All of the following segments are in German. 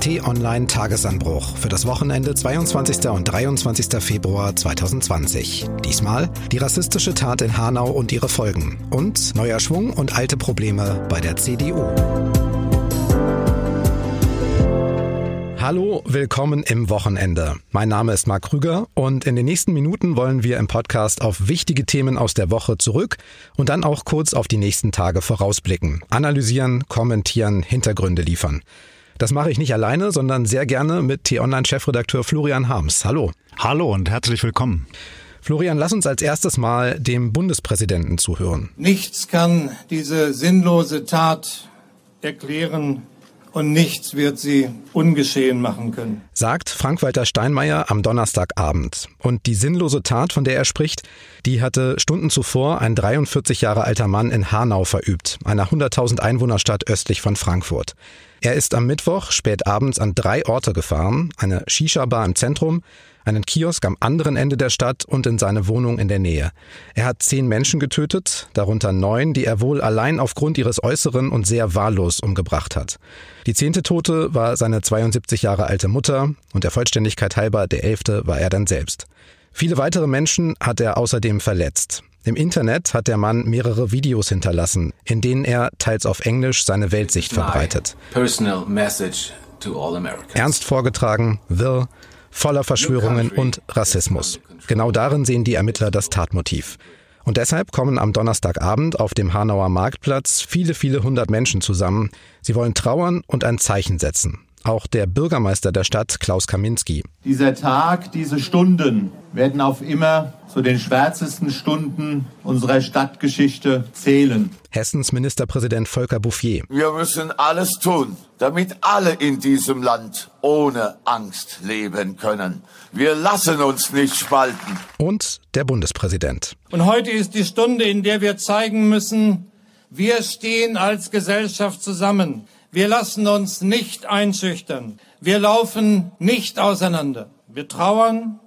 T-Online Tagesanbruch für das Wochenende 22. und 23. Februar 2020. Diesmal die rassistische Tat in Hanau und ihre Folgen und neuer Schwung und alte Probleme bei der CDU. Hallo, willkommen im Wochenende. Mein Name ist Marc Krüger und in den nächsten Minuten wollen wir im Podcast auf wichtige Themen aus der Woche zurück und dann auch kurz auf die nächsten Tage vorausblicken, analysieren, kommentieren, Hintergründe liefern. Das mache ich nicht alleine, sondern sehr gerne mit T-Online-Chefredakteur Florian Harms. Hallo. Hallo und herzlich willkommen. Florian, lass uns als erstes mal dem Bundespräsidenten zuhören. Nichts kann diese sinnlose Tat erklären, und nichts wird sie ungeschehen machen können. Sagt Frank-Walter Steinmeier am Donnerstagabend. Und die sinnlose Tat, von der er spricht, die hatte Stunden zuvor ein 43 Jahre alter Mann in Hanau verübt, einer 100.000 Einwohnerstadt östlich von Frankfurt. Er ist am Mittwoch spät abends an drei Orte gefahren, eine Shisha-Bar im Zentrum, einen Kiosk am anderen Ende der Stadt und in seine Wohnung in der Nähe. Er hat zehn Menschen getötet, darunter neun, die er wohl allein aufgrund ihres Äußeren und sehr wahllos umgebracht hat. Die zehnte Tote war seine 72 Jahre alte Mutter und der Vollständigkeit halber der elfte war er dann selbst. Viele weitere Menschen hat er außerdem verletzt. Im Internet hat der Mann mehrere Videos hinterlassen, in denen er teils auf Englisch seine Weltsicht verbreitet. Ernst vorgetragen, wirr, voller Verschwörungen und Rassismus. Genau darin sehen die Ermittler das Tatmotiv. Und deshalb kommen am Donnerstagabend auf dem Hanauer Marktplatz viele, viele hundert Menschen zusammen. Sie wollen trauern und ein Zeichen setzen. Auch der Bürgermeister der Stadt, Klaus Kaminski. Dieser Tag, diese Stunden werden auf immer zu den schwärzesten Stunden unserer Stadtgeschichte zählen. Hessens Ministerpräsident Volker Bouffier. Wir müssen alles tun, damit alle in diesem Land ohne Angst leben können. Wir lassen uns nicht spalten. Und der Bundespräsident. Und heute ist die Stunde, in der wir zeigen müssen, wir stehen als Gesellschaft zusammen. Wir lassen uns nicht einschüchtern. Wir laufen nicht auseinander. Wir trauern.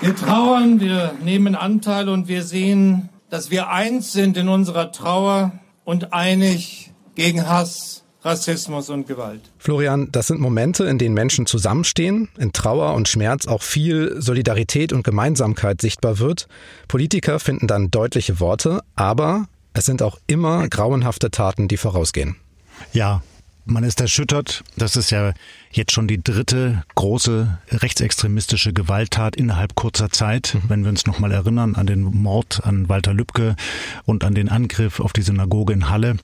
Wir trauern, wir nehmen Anteil und wir sehen, dass wir eins sind in unserer Trauer und einig gegen Hass, Rassismus und Gewalt. Florian, das sind Momente, in denen Menschen zusammenstehen, in Trauer und Schmerz auch viel Solidarität und Gemeinsamkeit sichtbar wird. Politiker finden dann deutliche Worte, aber es sind auch immer grauenhafte Taten, die vorausgehen. Ja, man ist erschüttert. Das ist ja jetzt schon die dritte große rechtsextremistische Gewalttat innerhalb kurzer Zeit. Mhm. Wenn wir uns nochmal erinnern an den Mord an Walter Lübcke und an den Angriff auf die Synagoge in Halle.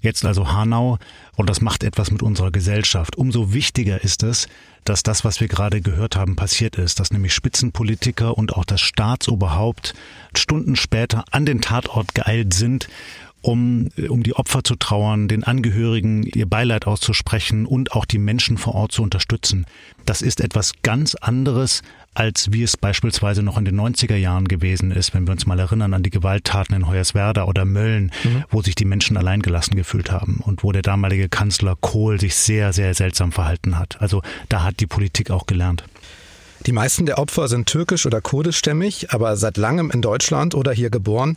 Jetzt also Hanau. Und das macht etwas mit unserer Gesellschaft. Umso wichtiger ist es, dass das, was wir gerade gehört haben, passiert ist, dass nämlich Spitzenpolitiker und auch das Staatsoberhaupt Stunden später an den Tatort geeilt sind um, um die Opfer zu trauern, den Angehörigen ihr Beileid auszusprechen und auch die Menschen vor Ort zu unterstützen. Das ist etwas ganz anderes, als wie es beispielsweise noch in den 90er Jahren gewesen ist, wenn wir uns mal erinnern an die Gewalttaten in Hoyerswerda oder Mölln, mhm. wo sich die Menschen alleingelassen gefühlt haben und wo der damalige Kanzler Kohl sich sehr, sehr seltsam verhalten hat. Also da hat die Politik auch gelernt. Die meisten der Opfer sind türkisch oder kurdischstämmig, aber seit langem in Deutschland oder hier geboren.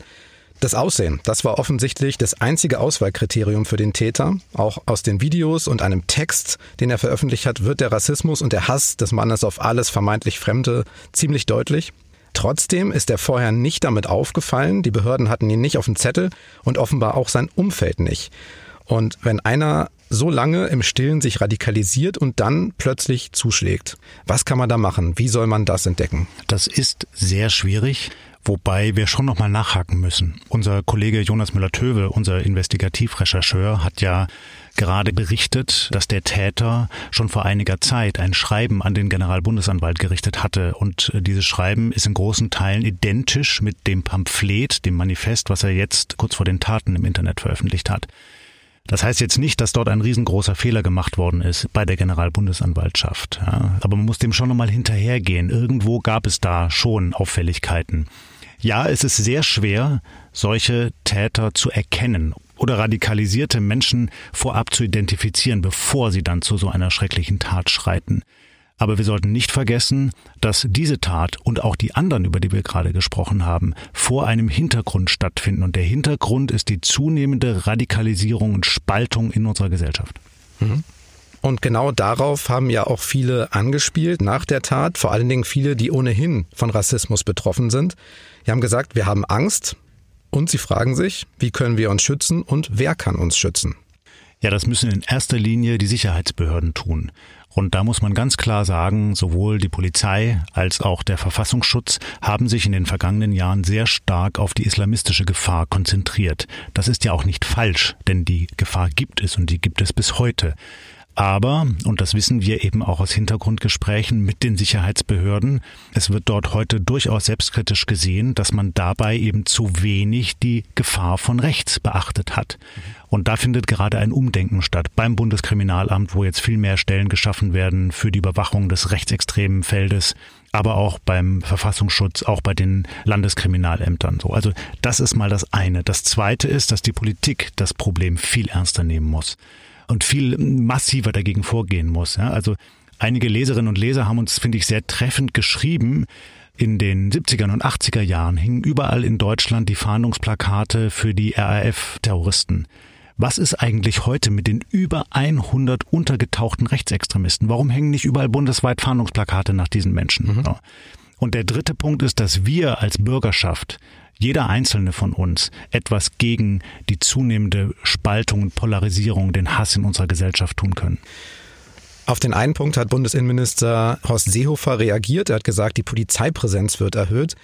Das Aussehen, das war offensichtlich das einzige Auswahlkriterium für den Täter. Auch aus den Videos und einem Text, den er veröffentlicht hat, wird der Rassismus und der Hass des Mannes auf alles vermeintlich Fremde ziemlich deutlich. Trotzdem ist er vorher nicht damit aufgefallen, die Behörden hatten ihn nicht auf dem Zettel und offenbar auch sein Umfeld nicht. Und wenn einer so lange im Stillen sich radikalisiert und dann plötzlich zuschlägt. Was kann man da machen? Wie soll man das entdecken? Das ist sehr schwierig. Wobei wir schon nochmal nachhaken müssen. Unser Kollege Jonas Müller-Töwe, unser Investigativrechercheur, hat ja gerade berichtet, dass der Täter schon vor einiger Zeit ein Schreiben an den Generalbundesanwalt gerichtet hatte. Und dieses Schreiben ist in großen Teilen identisch mit dem Pamphlet, dem Manifest, was er jetzt kurz vor den Taten im Internet veröffentlicht hat. Das heißt jetzt nicht, dass dort ein riesengroßer Fehler gemacht worden ist bei der Generalbundesanwaltschaft. Ja, aber man muss dem schon nochmal hinterhergehen. Irgendwo gab es da schon Auffälligkeiten. Ja, es ist sehr schwer, solche Täter zu erkennen oder radikalisierte Menschen vorab zu identifizieren, bevor sie dann zu so einer schrecklichen Tat schreiten. Aber wir sollten nicht vergessen, dass diese Tat und auch die anderen, über die wir gerade gesprochen haben, vor einem Hintergrund stattfinden. Und der Hintergrund ist die zunehmende Radikalisierung und Spaltung in unserer Gesellschaft. Mhm. Und genau darauf haben ja auch viele angespielt nach der Tat, vor allen Dingen viele, die ohnehin von Rassismus betroffen sind. Die haben gesagt, wir haben Angst und sie fragen sich, wie können wir uns schützen und wer kann uns schützen? Ja, das müssen in erster Linie die Sicherheitsbehörden tun. Und da muss man ganz klar sagen, sowohl die Polizei als auch der Verfassungsschutz haben sich in den vergangenen Jahren sehr stark auf die islamistische Gefahr konzentriert. Das ist ja auch nicht falsch, denn die Gefahr gibt es und die gibt es bis heute. Aber, und das wissen wir eben auch aus Hintergrundgesprächen mit den Sicherheitsbehörden, es wird dort heute durchaus selbstkritisch gesehen, dass man dabei eben zu wenig die Gefahr von rechts beachtet hat. Und da findet gerade ein Umdenken statt beim Bundeskriminalamt, wo jetzt viel mehr Stellen geschaffen werden für die Überwachung des rechtsextremen Feldes, aber auch beim Verfassungsschutz, auch bei den Landeskriminalämtern so. Also das ist mal das eine. Das zweite ist, dass die Politik das Problem viel ernster nehmen muss und viel massiver dagegen vorgehen muss. Ja? Also einige Leserinnen und Leser haben uns, finde ich, sehr treffend geschrieben. In den 70er und 80er Jahren hingen überall in Deutschland die Fahndungsplakate für die RAF-Terroristen. Was ist eigentlich heute mit den über 100 untergetauchten Rechtsextremisten? Warum hängen nicht überall bundesweit Fahndungsplakate nach diesen Menschen? Mhm. Und der dritte Punkt ist, dass wir als Bürgerschaft jeder einzelne von uns etwas gegen die zunehmende Spaltung und Polarisierung, den Hass in unserer Gesellschaft tun können. Auf den einen Punkt hat Bundesinnenminister Horst Seehofer reagiert. Er hat gesagt, die Polizeipräsenz wird erhöht.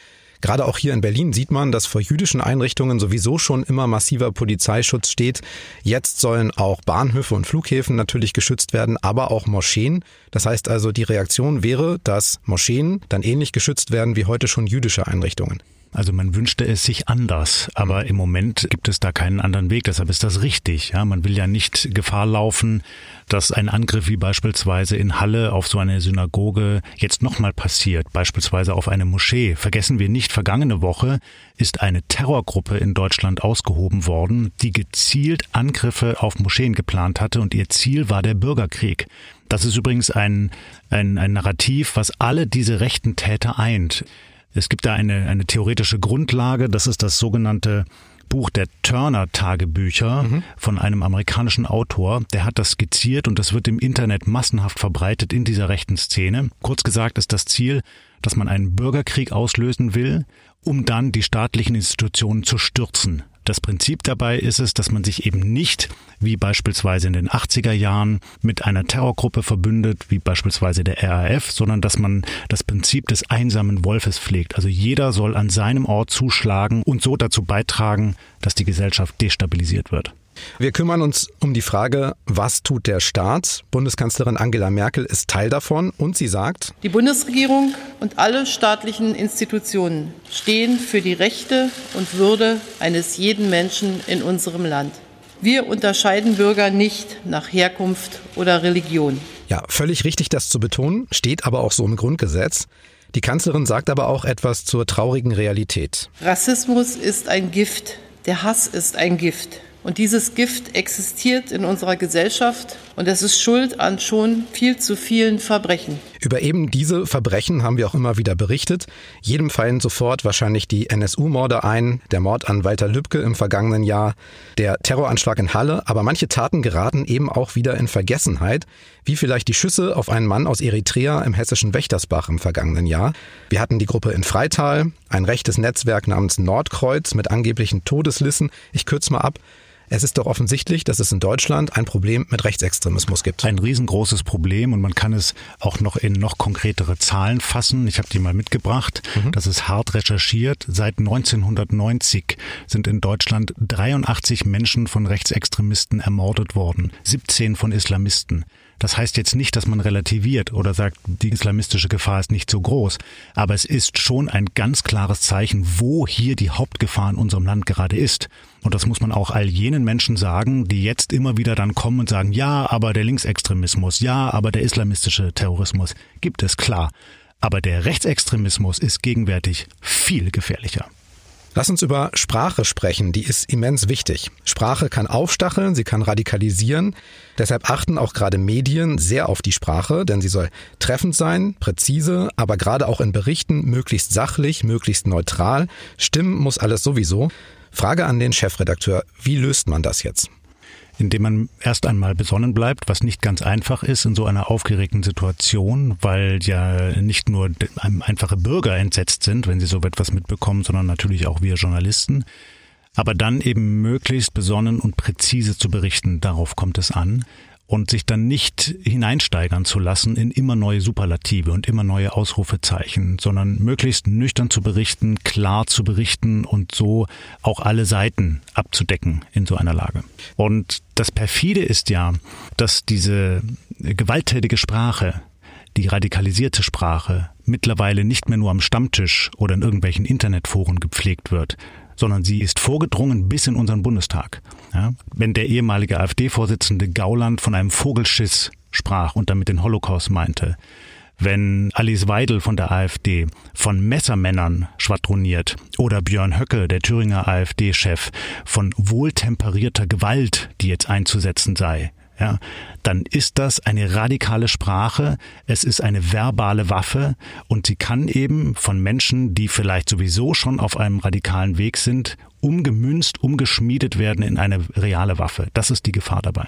Gerade auch hier in Berlin sieht man, dass vor jüdischen Einrichtungen sowieso schon immer massiver Polizeischutz steht. Jetzt sollen auch Bahnhöfe und Flughäfen natürlich geschützt werden, aber auch Moscheen. Das heißt also, die Reaktion wäre, dass Moscheen dann ähnlich geschützt werden wie heute schon jüdische Einrichtungen. Also man wünschte es sich anders, aber im Moment gibt es da keinen anderen Weg. Deshalb ist das richtig. Ja, man will ja nicht Gefahr laufen, dass ein Angriff wie beispielsweise in Halle auf so eine Synagoge jetzt nochmal passiert, beispielsweise auf eine Moschee. Vergessen wir nicht, vergangene Woche ist eine Terrorgruppe in Deutschland ausgehoben worden, die gezielt Angriffe auf Moscheen geplant hatte und ihr Ziel war der Bürgerkrieg. Das ist übrigens ein, ein, ein Narrativ, was alle diese rechten Täter eint. Es gibt da eine, eine theoretische Grundlage, das ist das sogenannte Buch der Turner-Tagebücher mhm. von einem amerikanischen Autor. Der hat das skizziert und das wird im Internet massenhaft verbreitet in dieser rechten Szene. Kurz gesagt ist das Ziel, dass man einen Bürgerkrieg auslösen will, um dann die staatlichen Institutionen zu stürzen. Das Prinzip dabei ist es, dass man sich eben nicht, wie beispielsweise in den 80er Jahren, mit einer Terrorgruppe verbündet, wie beispielsweise der RAF, sondern dass man das Prinzip des einsamen Wolfes pflegt. Also jeder soll an seinem Ort zuschlagen und so dazu beitragen, dass die Gesellschaft destabilisiert wird. Wir kümmern uns um die Frage, was tut der Staat? Bundeskanzlerin Angela Merkel ist Teil davon und sie sagt, die Bundesregierung und alle staatlichen Institutionen stehen für die Rechte und Würde eines jeden Menschen in unserem Land. Wir unterscheiden Bürger nicht nach Herkunft oder Religion. Ja, völlig richtig, das zu betonen, steht aber auch so im Grundgesetz. Die Kanzlerin sagt aber auch etwas zur traurigen Realität. Rassismus ist ein Gift, der Hass ist ein Gift. Und dieses Gift existiert in unserer Gesellschaft und es ist schuld an schon viel zu vielen Verbrechen. Über eben diese Verbrechen haben wir auch immer wieder berichtet. Jedem fallen sofort wahrscheinlich die NSU-Morde ein, der Mord an Walter Lübcke im vergangenen Jahr, der Terroranschlag in Halle, aber manche Taten geraten eben auch wieder in Vergessenheit, wie vielleicht die Schüsse auf einen Mann aus Eritrea im hessischen Wächtersbach im vergangenen Jahr. Wir hatten die Gruppe in Freital, ein rechtes Netzwerk namens Nordkreuz mit angeblichen Todeslissen. Ich kürze mal ab. Es ist doch offensichtlich, dass es in Deutschland ein Problem mit Rechtsextremismus gibt. Ein riesengroßes Problem und man kann es auch noch in noch konkretere Zahlen fassen. Ich habe die mal mitgebracht. Mhm. Das ist hart recherchiert. Seit 1990 sind in Deutschland 83 Menschen von Rechtsextremisten ermordet worden, 17 von Islamisten. Das heißt jetzt nicht, dass man relativiert oder sagt, die islamistische Gefahr ist nicht so groß, aber es ist schon ein ganz klares Zeichen, wo hier die Hauptgefahr in unserem Land gerade ist. Und das muss man auch all jenen Menschen sagen, die jetzt immer wieder dann kommen und sagen, ja, aber der Linksextremismus, ja, aber der islamistische Terrorismus gibt es klar. Aber der Rechtsextremismus ist gegenwärtig viel gefährlicher. Lass uns über Sprache sprechen, die ist immens wichtig. Sprache kann aufstacheln, sie kann radikalisieren. Deshalb achten auch gerade Medien sehr auf die Sprache, denn sie soll treffend sein, präzise, aber gerade auch in Berichten möglichst sachlich, möglichst neutral. Stimmen muss alles sowieso. Frage an den Chefredakteur, wie löst man das jetzt? Indem man erst einmal besonnen bleibt, was nicht ganz einfach ist in so einer aufgeregten Situation, weil ja nicht nur einfache Bürger entsetzt sind, wenn sie so etwas mitbekommen, sondern natürlich auch wir Journalisten. Aber dann eben möglichst besonnen und präzise zu berichten, darauf kommt es an und sich dann nicht hineinsteigern zu lassen in immer neue Superlative und immer neue Ausrufezeichen, sondern möglichst nüchtern zu berichten, klar zu berichten und so auch alle Seiten abzudecken in so einer Lage. Und das perfide ist ja, dass diese gewalttätige Sprache, die radikalisierte Sprache mittlerweile nicht mehr nur am Stammtisch oder in irgendwelchen Internetforen gepflegt wird, sondern sie ist vorgedrungen bis in unseren Bundestag. Ja? Wenn der ehemalige AfD-Vorsitzende Gauland von einem Vogelschiss sprach und damit den Holocaust meinte, wenn Alice Weidel von der AfD von Messermännern schwadroniert oder Björn Höcke, der Thüringer AfD-Chef, von wohltemperierter Gewalt, die jetzt einzusetzen sei, ja, dann ist das eine radikale Sprache, es ist eine verbale Waffe und sie kann eben von Menschen, die vielleicht sowieso schon auf einem radikalen Weg sind, umgemünzt, umgeschmiedet werden in eine reale Waffe. Das ist die Gefahr dabei.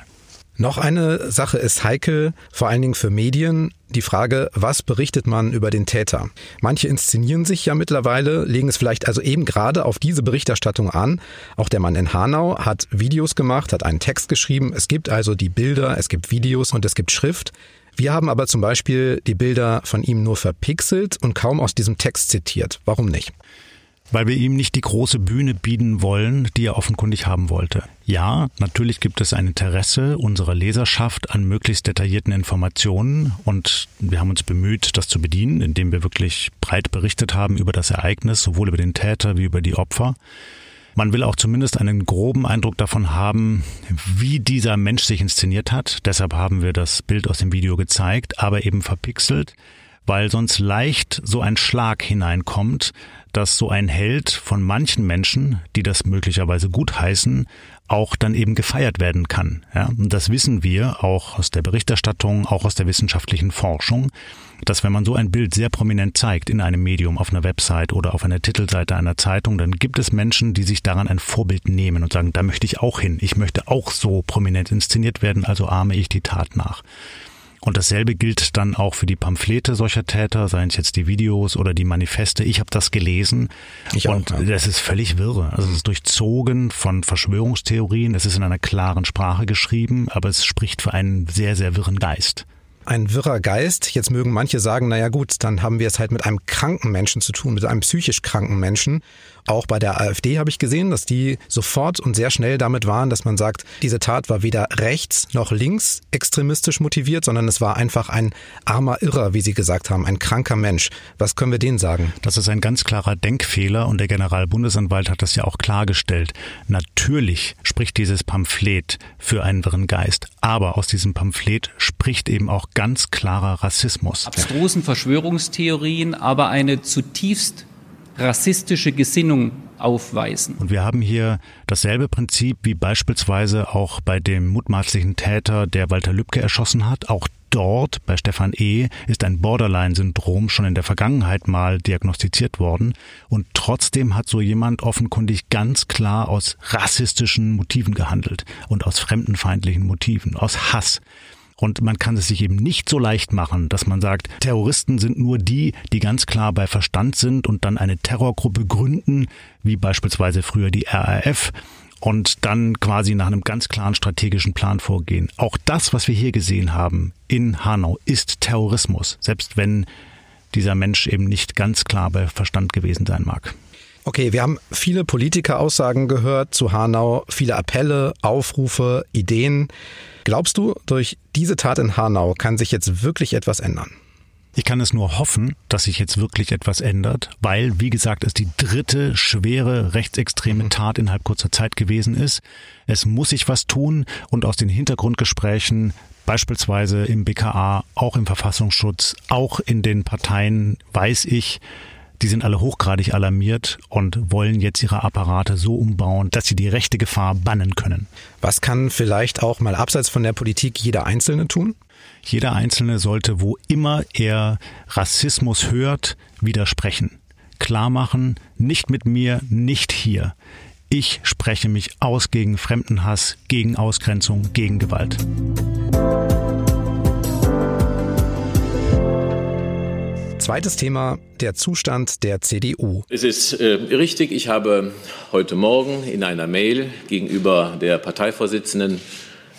Noch eine Sache ist heikel, vor allen Dingen für Medien, die Frage, was berichtet man über den Täter? Manche inszenieren sich ja mittlerweile, legen es vielleicht also eben gerade auf diese Berichterstattung an. Auch der Mann in Hanau hat Videos gemacht, hat einen Text geschrieben. Es gibt also die Bilder, es gibt Videos und es gibt Schrift. Wir haben aber zum Beispiel die Bilder von ihm nur verpixelt und kaum aus diesem Text zitiert. Warum nicht? Weil wir ihm nicht die große Bühne bieten wollen, die er offenkundig haben wollte. Ja, natürlich gibt es ein Interesse unserer Leserschaft an möglichst detaillierten Informationen und wir haben uns bemüht, das zu bedienen, indem wir wirklich breit berichtet haben über das Ereignis, sowohl über den Täter wie über die Opfer. Man will auch zumindest einen groben Eindruck davon haben, wie dieser Mensch sich inszeniert hat. Deshalb haben wir das Bild aus dem Video gezeigt, aber eben verpixelt, weil sonst leicht so ein Schlag hineinkommt, dass so ein Held von manchen Menschen, die das möglicherweise gut heißen, auch dann eben gefeiert werden kann. Ja, und das wissen wir auch aus der Berichterstattung, auch aus der wissenschaftlichen Forschung, dass wenn man so ein Bild sehr prominent zeigt in einem Medium, auf einer Website oder auf einer Titelseite einer Zeitung, dann gibt es Menschen, die sich daran ein Vorbild nehmen und sagen, da möchte ich auch hin, ich möchte auch so prominent inszeniert werden, also ahme ich die Tat nach. Und dasselbe gilt dann auch für die Pamphlete solcher Täter, seien es jetzt die Videos oder die Manifeste. Ich habe das gelesen ich und auch, ja. das ist völlig wirre. Also es ist durchzogen von Verschwörungstheorien. Es ist in einer klaren Sprache geschrieben, aber es spricht für einen sehr, sehr wirren Geist ein wirrer Geist. Jetzt mögen manche sagen, naja gut, dann haben wir es halt mit einem kranken Menschen zu tun, mit einem psychisch kranken Menschen. Auch bei der AfD habe ich gesehen, dass die sofort und sehr schnell damit waren, dass man sagt, diese Tat war weder rechts noch links extremistisch motiviert, sondern es war einfach ein armer Irrer, wie sie gesagt haben, ein kranker Mensch. Was können wir denen sagen? Das ist ein ganz klarer Denkfehler und der Generalbundesanwalt hat das ja auch klargestellt. Natürlich spricht dieses Pamphlet für einen wirren Geist, aber aus diesem Pamphlet spricht eben auch ganz klarer Rassismus. Abstrusen Verschwörungstheorien, aber eine zutiefst rassistische Gesinnung aufweisen. Und wir haben hier dasselbe Prinzip wie beispielsweise auch bei dem mutmaßlichen Täter, der Walter Lübcke erschossen hat. Auch dort bei Stefan E. ist ein Borderline-Syndrom schon in der Vergangenheit mal diagnostiziert worden. Und trotzdem hat so jemand offenkundig ganz klar aus rassistischen Motiven gehandelt und aus fremdenfeindlichen Motiven, aus Hass. Und man kann es sich eben nicht so leicht machen, dass man sagt, Terroristen sind nur die, die ganz klar bei Verstand sind und dann eine Terrorgruppe gründen, wie beispielsweise früher die RAF und dann quasi nach einem ganz klaren strategischen Plan vorgehen. Auch das, was wir hier gesehen haben in Hanau, ist Terrorismus, selbst wenn dieser Mensch eben nicht ganz klar bei Verstand gewesen sein mag. Okay, wir haben viele Politikeraussagen gehört zu Hanau, viele Appelle, Aufrufe, Ideen. Glaubst du, durch diese Tat in Hanau kann sich jetzt wirklich etwas ändern? Ich kann es nur hoffen, dass sich jetzt wirklich etwas ändert, weil, wie gesagt, es die dritte schwere rechtsextreme mhm. Tat innerhalb kurzer Zeit gewesen ist. Es muss sich was tun und aus den Hintergrundgesprächen beispielsweise im BKA, auch im Verfassungsschutz, auch in den Parteien weiß ich, die sind alle hochgradig alarmiert und wollen jetzt ihre Apparate so umbauen, dass sie die rechte Gefahr bannen können. Was kann vielleicht auch mal abseits von der Politik jeder Einzelne tun? Jeder Einzelne sollte, wo immer er Rassismus hört, widersprechen. Klar machen, nicht mit mir, nicht hier. Ich spreche mich aus gegen Fremdenhass, gegen Ausgrenzung, gegen Gewalt. Zweites Thema, der Zustand der CDU. Es ist äh, richtig, ich habe heute Morgen in einer Mail gegenüber der Parteivorsitzenden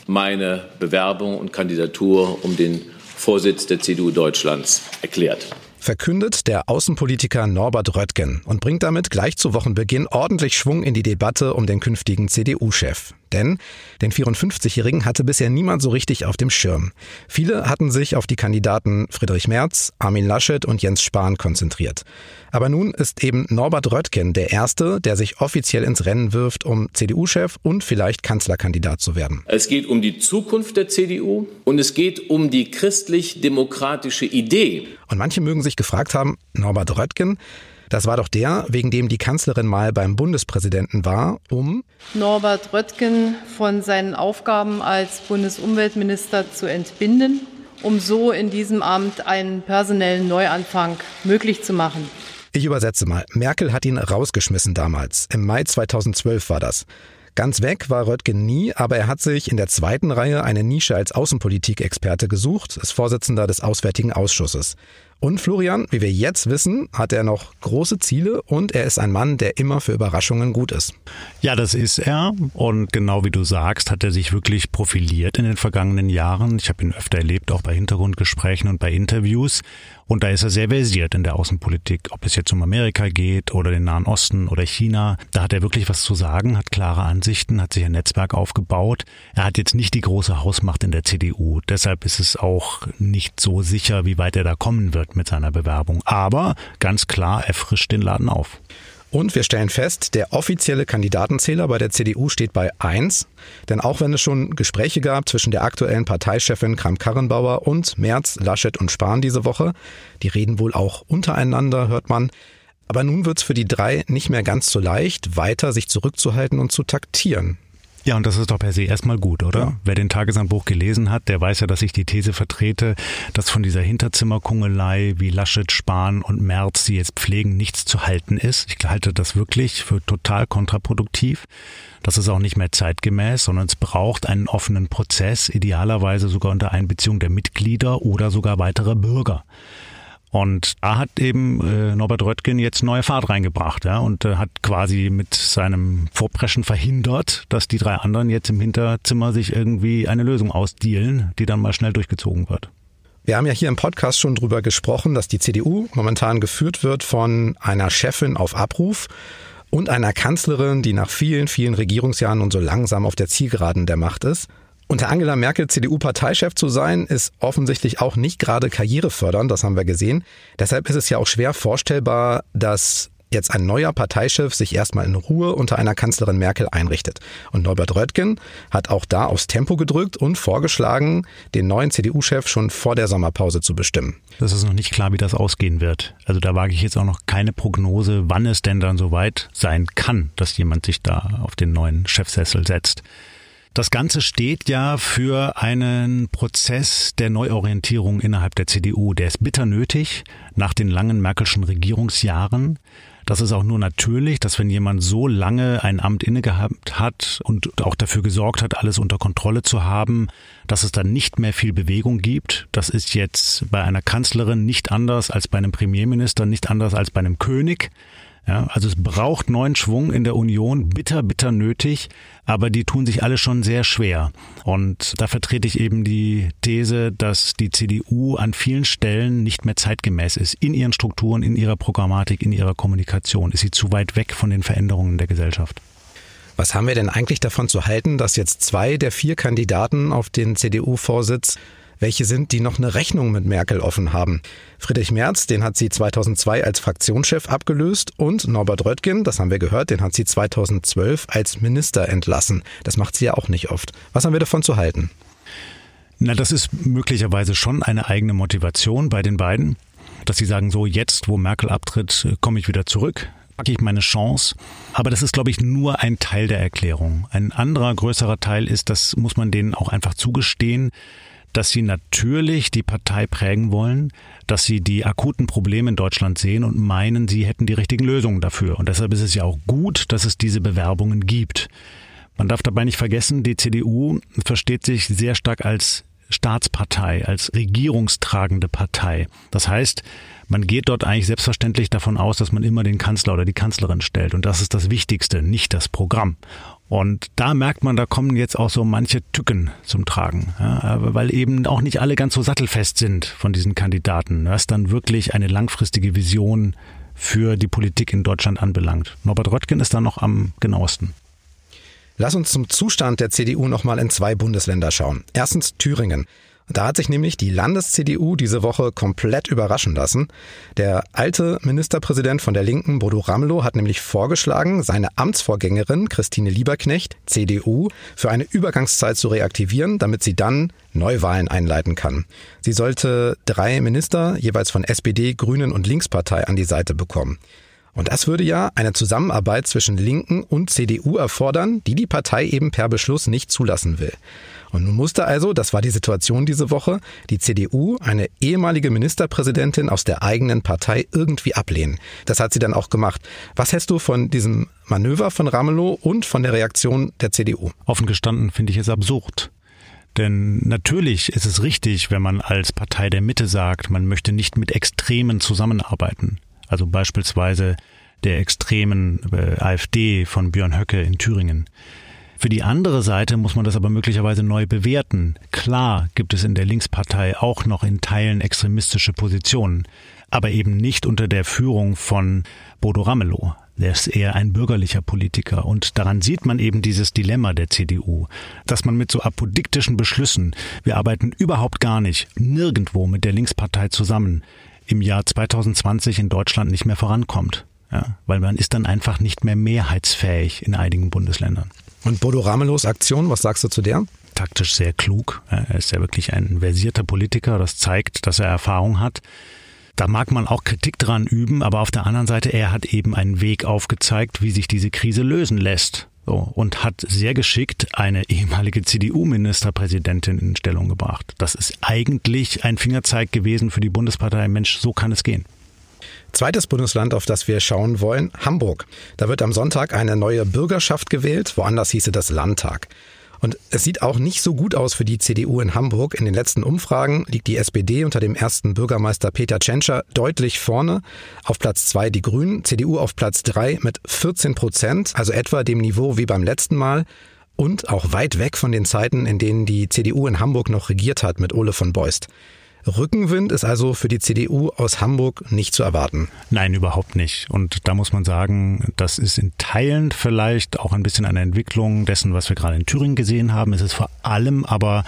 meine Bewerbung und Kandidatur um den Vorsitz der CDU Deutschlands erklärt verkündet der Außenpolitiker Norbert Röttgen und bringt damit gleich zu Wochenbeginn ordentlich Schwung in die Debatte um den künftigen CDU-Chef. Denn den 54-Jährigen hatte bisher niemand so richtig auf dem Schirm. Viele hatten sich auf die Kandidaten Friedrich Merz, Armin Laschet und Jens Spahn konzentriert. Aber nun ist eben Norbert Röttgen der Erste, der sich offiziell ins Rennen wirft, um CDU-Chef und vielleicht Kanzlerkandidat zu werden. Es geht um die Zukunft der CDU und es geht um die christlich-demokratische Idee. Und manche mögen sich gefragt haben, Norbert Röttgen, das war doch der, wegen dem die Kanzlerin mal beim Bundespräsidenten war, um Norbert Röttgen von seinen Aufgaben als Bundesumweltminister zu entbinden, um so in diesem Amt einen personellen Neuanfang möglich zu machen. Ich übersetze mal. Merkel hat ihn rausgeschmissen damals. Im Mai 2012 war das. Ganz weg war Röttgen nie, aber er hat sich in der zweiten Reihe eine Nische als Außenpolitikexperte gesucht, ist Vorsitzender des Auswärtigen Ausschusses. Und Florian, wie wir jetzt wissen, hat er noch große Ziele und er ist ein Mann, der immer für Überraschungen gut ist. Ja, das ist er. Und genau wie du sagst, hat er sich wirklich profiliert in den vergangenen Jahren. Ich habe ihn öfter erlebt, auch bei Hintergrundgesprächen und bei Interviews. Und da ist er sehr versiert in der Außenpolitik, ob es jetzt um Amerika geht oder den Nahen Osten oder China. Da hat er wirklich was zu sagen, hat klare Ansichten, hat sich ein Netzwerk aufgebaut. Er hat jetzt nicht die große Hausmacht in der CDU. Deshalb ist es auch nicht so sicher, wie weit er da kommen wird mit seiner Bewerbung. Aber ganz klar, er frischt den Laden auf. Und wir stellen fest, der offizielle Kandidatenzähler bei der CDU steht bei 1. Denn auch wenn es schon Gespräche gab zwischen der aktuellen Parteichefin Kram-Karrenbauer und Merz, Laschet und Spahn diese Woche, die reden wohl auch untereinander, hört man. Aber nun wird es für die drei nicht mehr ganz so leicht, weiter sich zurückzuhalten und zu taktieren. Ja, und das ist doch per se erstmal gut, oder? Ja. Wer den Tagesanbruch gelesen hat, der weiß ja, dass ich die These vertrete, dass von dieser Hinterzimmerkungelei wie Laschet, Spahn und Merz, die jetzt pflegen, nichts zu halten ist. Ich halte das wirklich für total kontraproduktiv. Das ist auch nicht mehr zeitgemäß, sondern es braucht einen offenen Prozess, idealerweise sogar unter Einbeziehung der Mitglieder oder sogar weiterer Bürger. Und da hat eben äh, Norbert Röttgen jetzt neue Fahrt reingebracht ja, und äh, hat quasi mit seinem Vorpreschen verhindert, dass die drei anderen jetzt im Hinterzimmer sich irgendwie eine Lösung ausdealen, die dann mal schnell durchgezogen wird. Wir haben ja hier im Podcast schon drüber gesprochen, dass die CDU momentan geführt wird von einer Chefin auf Abruf und einer Kanzlerin, die nach vielen, vielen Regierungsjahren und so langsam auf der Zielgeraden der Macht ist. Unter Angela Merkel CDU-Parteichef zu sein, ist offensichtlich auch nicht gerade karrierefördernd, das haben wir gesehen. Deshalb ist es ja auch schwer vorstellbar, dass jetzt ein neuer Parteichef sich erstmal in Ruhe unter einer Kanzlerin Merkel einrichtet. Und Norbert Röttgen hat auch da aufs Tempo gedrückt und vorgeschlagen, den neuen CDU-Chef schon vor der Sommerpause zu bestimmen. Das ist noch nicht klar, wie das ausgehen wird. Also da wage ich jetzt auch noch keine Prognose, wann es denn dann soweit sein kann, dass jemand sich da auf den neuen Chefsessel setzt. Das Ganze steht ja für einen Prozess der Neuorientierung innerhalb der CDU. Der ist bitter nötig nach den langen Merkelschen Regierungsjahren. Das ist auch nur natürlich, dass wenn jemand so lange ein Amt inne gehabt hat und auch dafür gesorgt hat, alles unter Kontrolle zu haben, dass es dann nicht mehr viel Bewegung gibt. Das ist jetzt bei einer Kanzlerin nicht anders als bei einem Premierminister, nicht anders als bei einem König. Ja, also es braucht neuen Schwung in der Union, bitter, bitter nötig, aber die tun sich alle schon sehr schwer. Und da vertrete ich eben die These, dass die CDU an vielen Stellen nicht mehr zeitgemäß ist. In ihren Strukturen, in ihrer Programmatik, in ihrer Kommunikation ist sie zu weit weg von den Veränderungen der Gesellschaft. Was haben wir denn eigentlich davon zu halten, dass jetzt zwei der vier Kandidaten auf den CDU-Vorsitz welche sind, die noch eine Rechnung mit Merkel offen haben. Friedrich Merz, den hat sie 2002 als Fraktionschef abgelöst und Norbert Röttgen, das haben wir gehört, den hat sie 2012 als Minister entlassen. Das macht sie ja auch nicht oft. Was haben wir davon zu halten? Na, das ist möglicherweise schon eine eigene Motivation bei den beiden. dass sie sagen, so jetzt, wo Merkel abtritt, komme ich wieder zurück packe ich meine Chance. Aber das ist, glaube ich, nur ein Teil der Erklärung. Ein anderer größerer Teil ist, das muss man denen auch einfach zugestehen, dass sie natürlich die Partei prägen wollen, dass sie die akuten Probleme in Deutschland sehen und meinen, sie hätten die richtigen Lösungen dafür. Und deshalb ist es ja auch gut, dass es diese Bewerbungen gibt. Man darf dabei nicht vergessen, die CDU versteht sich sehr stark als Staatspartei, als regierungstragende Partei. Das heißt, man geht dort eigentlich selbstverständlich davon aus, dass man immer den Kanzler oder die Kanzlerin stellt. Und das ist das Wichtigste, nicht das Programm. Und da merkt man, da kommen jetzt auch so manche Tücken zum Tragen, ja, weil eben auch nicht alle ganz so sattelfest sind von diesen Kandidaten, was dann wirklich eine langfristige Vision für die Politik in Deutschland anbelangt. Norbert Röttgen ist da noch am genauesten. Lass uns zum Zustand der CDU nochmal in zwei Bundesländer schauen. Erstens Thüringen. Da hat sich nämlich die Landes-CDU diese Woche komplett überraschen lassen. Der alte Ministerpräsident von der Linken, Bodo Ramelow, hat nämlich vorgeschlagen, seine Amtsvorgängerin Christine Lieberknecht, CDU, für eine Übergangszeit zu reaktivieren, damit sie dann Neuwahlen einleiten kann. Sie sollte drei Minister, jeweils von SPD, Grünen und Linkspartei, an die Seite bekommen. Und das würde ja eine Zusammenarbeit zwischen Linken und CDU erfordern, die die Partei eben per Beschluss nicht zulassen will. Und nun musste also, das war die Situation diese Woche, die CDU eine ehemalige Ministerpräsidentin aus der eigenen Partei irgendwie ablehnen. Das hat sie dann auch gemacht. Was hältst du von diesem Manöver von Ramelow und von der Reaktion der CDU? Offen gestanden finde ich es absurd. Denn natürlich ist es richtig, wenn man als Partei der Mitte sagt, man möchte nicht mit Extremen zusammenarbeiten. Also beispielsweise der extremen äh, AfD von Björn Höcke in Thüringen. Für die andere Seite muss man das aber möglicherweise neu bewerten. Klar gibt es in der Linkspartei auch noch in Teilen extremistische Positionen, aber eben nicht unter der Führung von Bodo Ramelow. Der ist eher ein bürgerlicher Politiker. Und daran sieht man eben dieses Dilemma der CDU, dass man mit so apodiktischen Beschlüssen, wir arbeiten überhaupt gar nicht, nirgendwo mit der Linkspartei zusammen, im Jahr 2020 in Deutschland nicht mehr vorankommt. Ja, weil man ist dann einfach nicht mehr mehrheitsfähig in einigen Bundesländern. Und Bodo Ramelows Aktion, was sagst du zu der? Taktisch sehr klug. Er ist ja wirklich ein versierter Politiker. Das zeigt, dass er Erfahrung hat. Da mag man auch Kritik dran üben, aber auf der anderen Seite, er hat eben einen Weg aufgezeigt, wie sich diese Krise lösen lässt. So, und hat sehr geschickt eine ehemalige CDU-Ministerpräsidentin in Stellung gebracht. Das ist eigentlich ein Fingerzeig gewesen für die Bundespartei. Mensch, so kann es gehen. Zweites Bundesland, auf das wir schauen wollen, Hamburg. Da wird am Sonntag eine neue Bürgerschaft gewählt, woanders hieße das Landtag. Und es sieht auch nicht so gut aus für die CDU in Hamburg. In den letzten Umfragen liegt die SPD unter dem ersten Bürgermeister Peter Tschentscher deutlich vorne. Auf Platz zwei die Grünen, CDU auf Platz drei mit 14 Prozent, also etwa dem Niveau wie beim letzten Mal. Und auch weit weg von den Zeiten, in denen die CDU in Hamburg noch regiert hat mit Ole von Beust. Rückenwind ist also für die CDU aus Hamburg nicht zu erwarten. Nein, überhaupt nicht. Und da muss man sagen, das ist in Teilen vielleicht auch ein bisschen eine Entwicklung dessen, was wir gerade in Thüringen gesehen haben. Es ist vor allem aber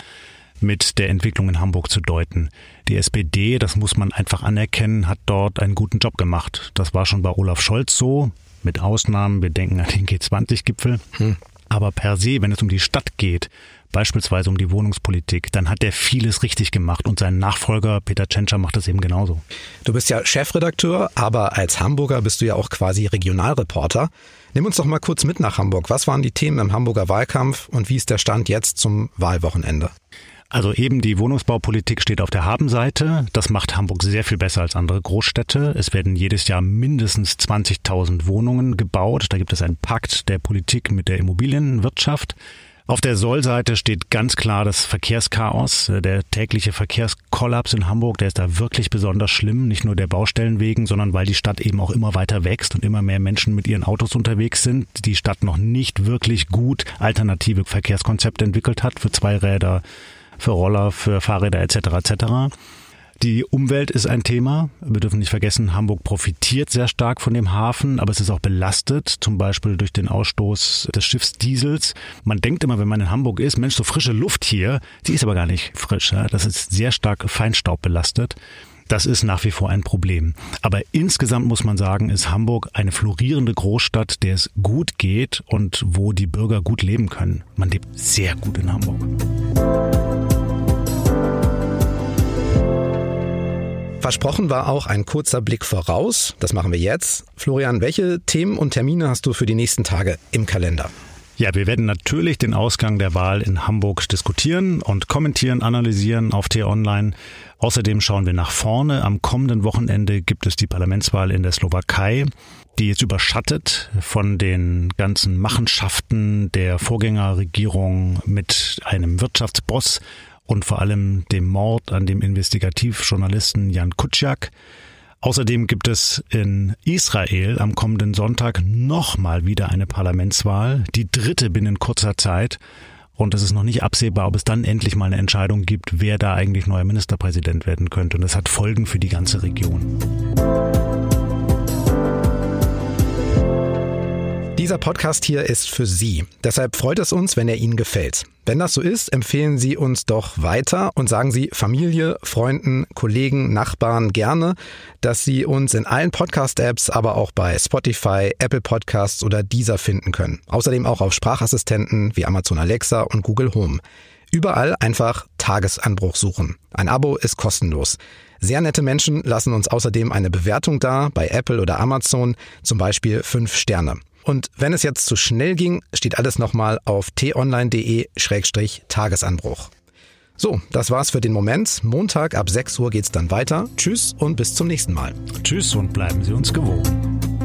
mit der Entwicklung in Hamburg zu deuten. Die SPD, das muss man einfach anerkennen, hat dort einen guten Job gemacht. Das war schon bei Olaf Scholz so, mit Ausnahmen, wir denken an den G20-Gipfel. Hm. Aber per se, wenn es um die Stadt geht, beispielsweise um die Wohnungspolitik, dann hat er vieles richtig gemacht und sein Nachfolger Peter Tschentscher macht das eben genauso. Du bist ja Chefredakteur, aber als Hamburger bist du ja auch quasi Regionalreporter. Nimm uns doch mal kurz mit nach Hamburg. Was waren die Themen im Hamburger Wahlkampf und wie ist der Stand jetzt zum Wahlwochenende? Also eben die Wohnungsbaupolitik steht auf der Habenseite. Das macht Hamburg sehr viel besser als andere Großstädte. Es werden jedes Jahr mindestens 20.000 Wohnungen gebaut. Da gibt es einen Pakt der Politik mit der Immobilienwirtschaft. Auf der Sollseite steht ganz klar das Verkehrschaos. Der tägliche Verkehrskollaps in Hamburg, der ist da wirklich besonders schlimm. Nicht nur der Baustellen wegen, sondern weil die Stadt eben auch immer weiter wächst und immer mehr Menschen mit ihren Autos unterwegs sind. Die Stadt noch nicht wirklich gut alternative Verkehrskonzepte entwickelt hat für Zweiräder, für Roller, für Fahrräder etc. etc. Die Umwelt ist ein Thema. Wir dürfen nicht vergessen, Hamburg profitiert sehr stark von dem Hafen, aber es ist auch belastet, zum Beispiel durch den Ausstoß des Schiffsdiesels. Man denkt immer, wenn man in Hamburg ist, Mensch, so frische Luft hier, die ist aber gar nicht frisch. Das ist sehr stark Feinstaub belastet. Das ist nach wie vor ein Problem. Aber insgesamt muss man sagen, ist Hamburg eine florierende Großstadt, der es gut geht und wo die Bürger gut leben können. Man lebt sehr gut in Hamburg. Versprochen war auch ein kurzer Blick voraus. Das machen wir jetzt. Florian, welche Themen und Termine hast du für die nächsten Tage im Kalender? Ja, wir werden natürlich den Ausgang der Wahl in Hamburg diskutieren und kommentieren, analysieren auf T-Online. Außerdem schauen wir nach vorne. Am kommenden Wochenende gibt es die Parlamentswahl in der Slowakei. Die ist überschattet von den ganzen Machenschaften der Vorgängerregierung mit einem Wirtschaftsboss und vor allem dem Mord an dem Investigativjournalisten Jan Kutschak. Außerdem gibt es in Israel am kommenden Sonntag nochmal wieder eine Parlamentswahl, die dritte binnen kurzer Zeit. Und es ist noch nicht absehbar, ob es dann endlich mal eine Entscheidung gibt, wer da eigentlich neuer Ministerpräsident werden könnte. Und das hat Folgen für die ganze Region. Dieser Podcast hier ist für Sie. Deshalb freut es uns, wenn er Ihnen gefällt. Wenn das so ist, empfehlen Sie uns doch weiter und sagen Sie Familie, Freunden, Kollegen, Nachbarn gerne, dass Sie uns in allen Podcast-Apps, aber auch bei Spotify, Apple Podcasts oder Deezer finden können. Außerdem auch auf Sprachassistenten wie Amazon Alexa und Google Home. Überall einfach Tagesanbruch suchen. Ein Abo ist kostenlos. Sehr nette Menschen lassen uns außerdem eine Bewertung da bei Apple oder Amazon, zum Beispiel fünf Sterne. Und wenn es jetzt zu schnell ging, steht alles nochmal auf t-online.de-tagesanbruch. So, das war's für den Moment. Montag ab 6 Uhr geht's dann weiter. Tschüss und bis zum nächsten Mal. Tschüss und bleiben Sie uns gewogen.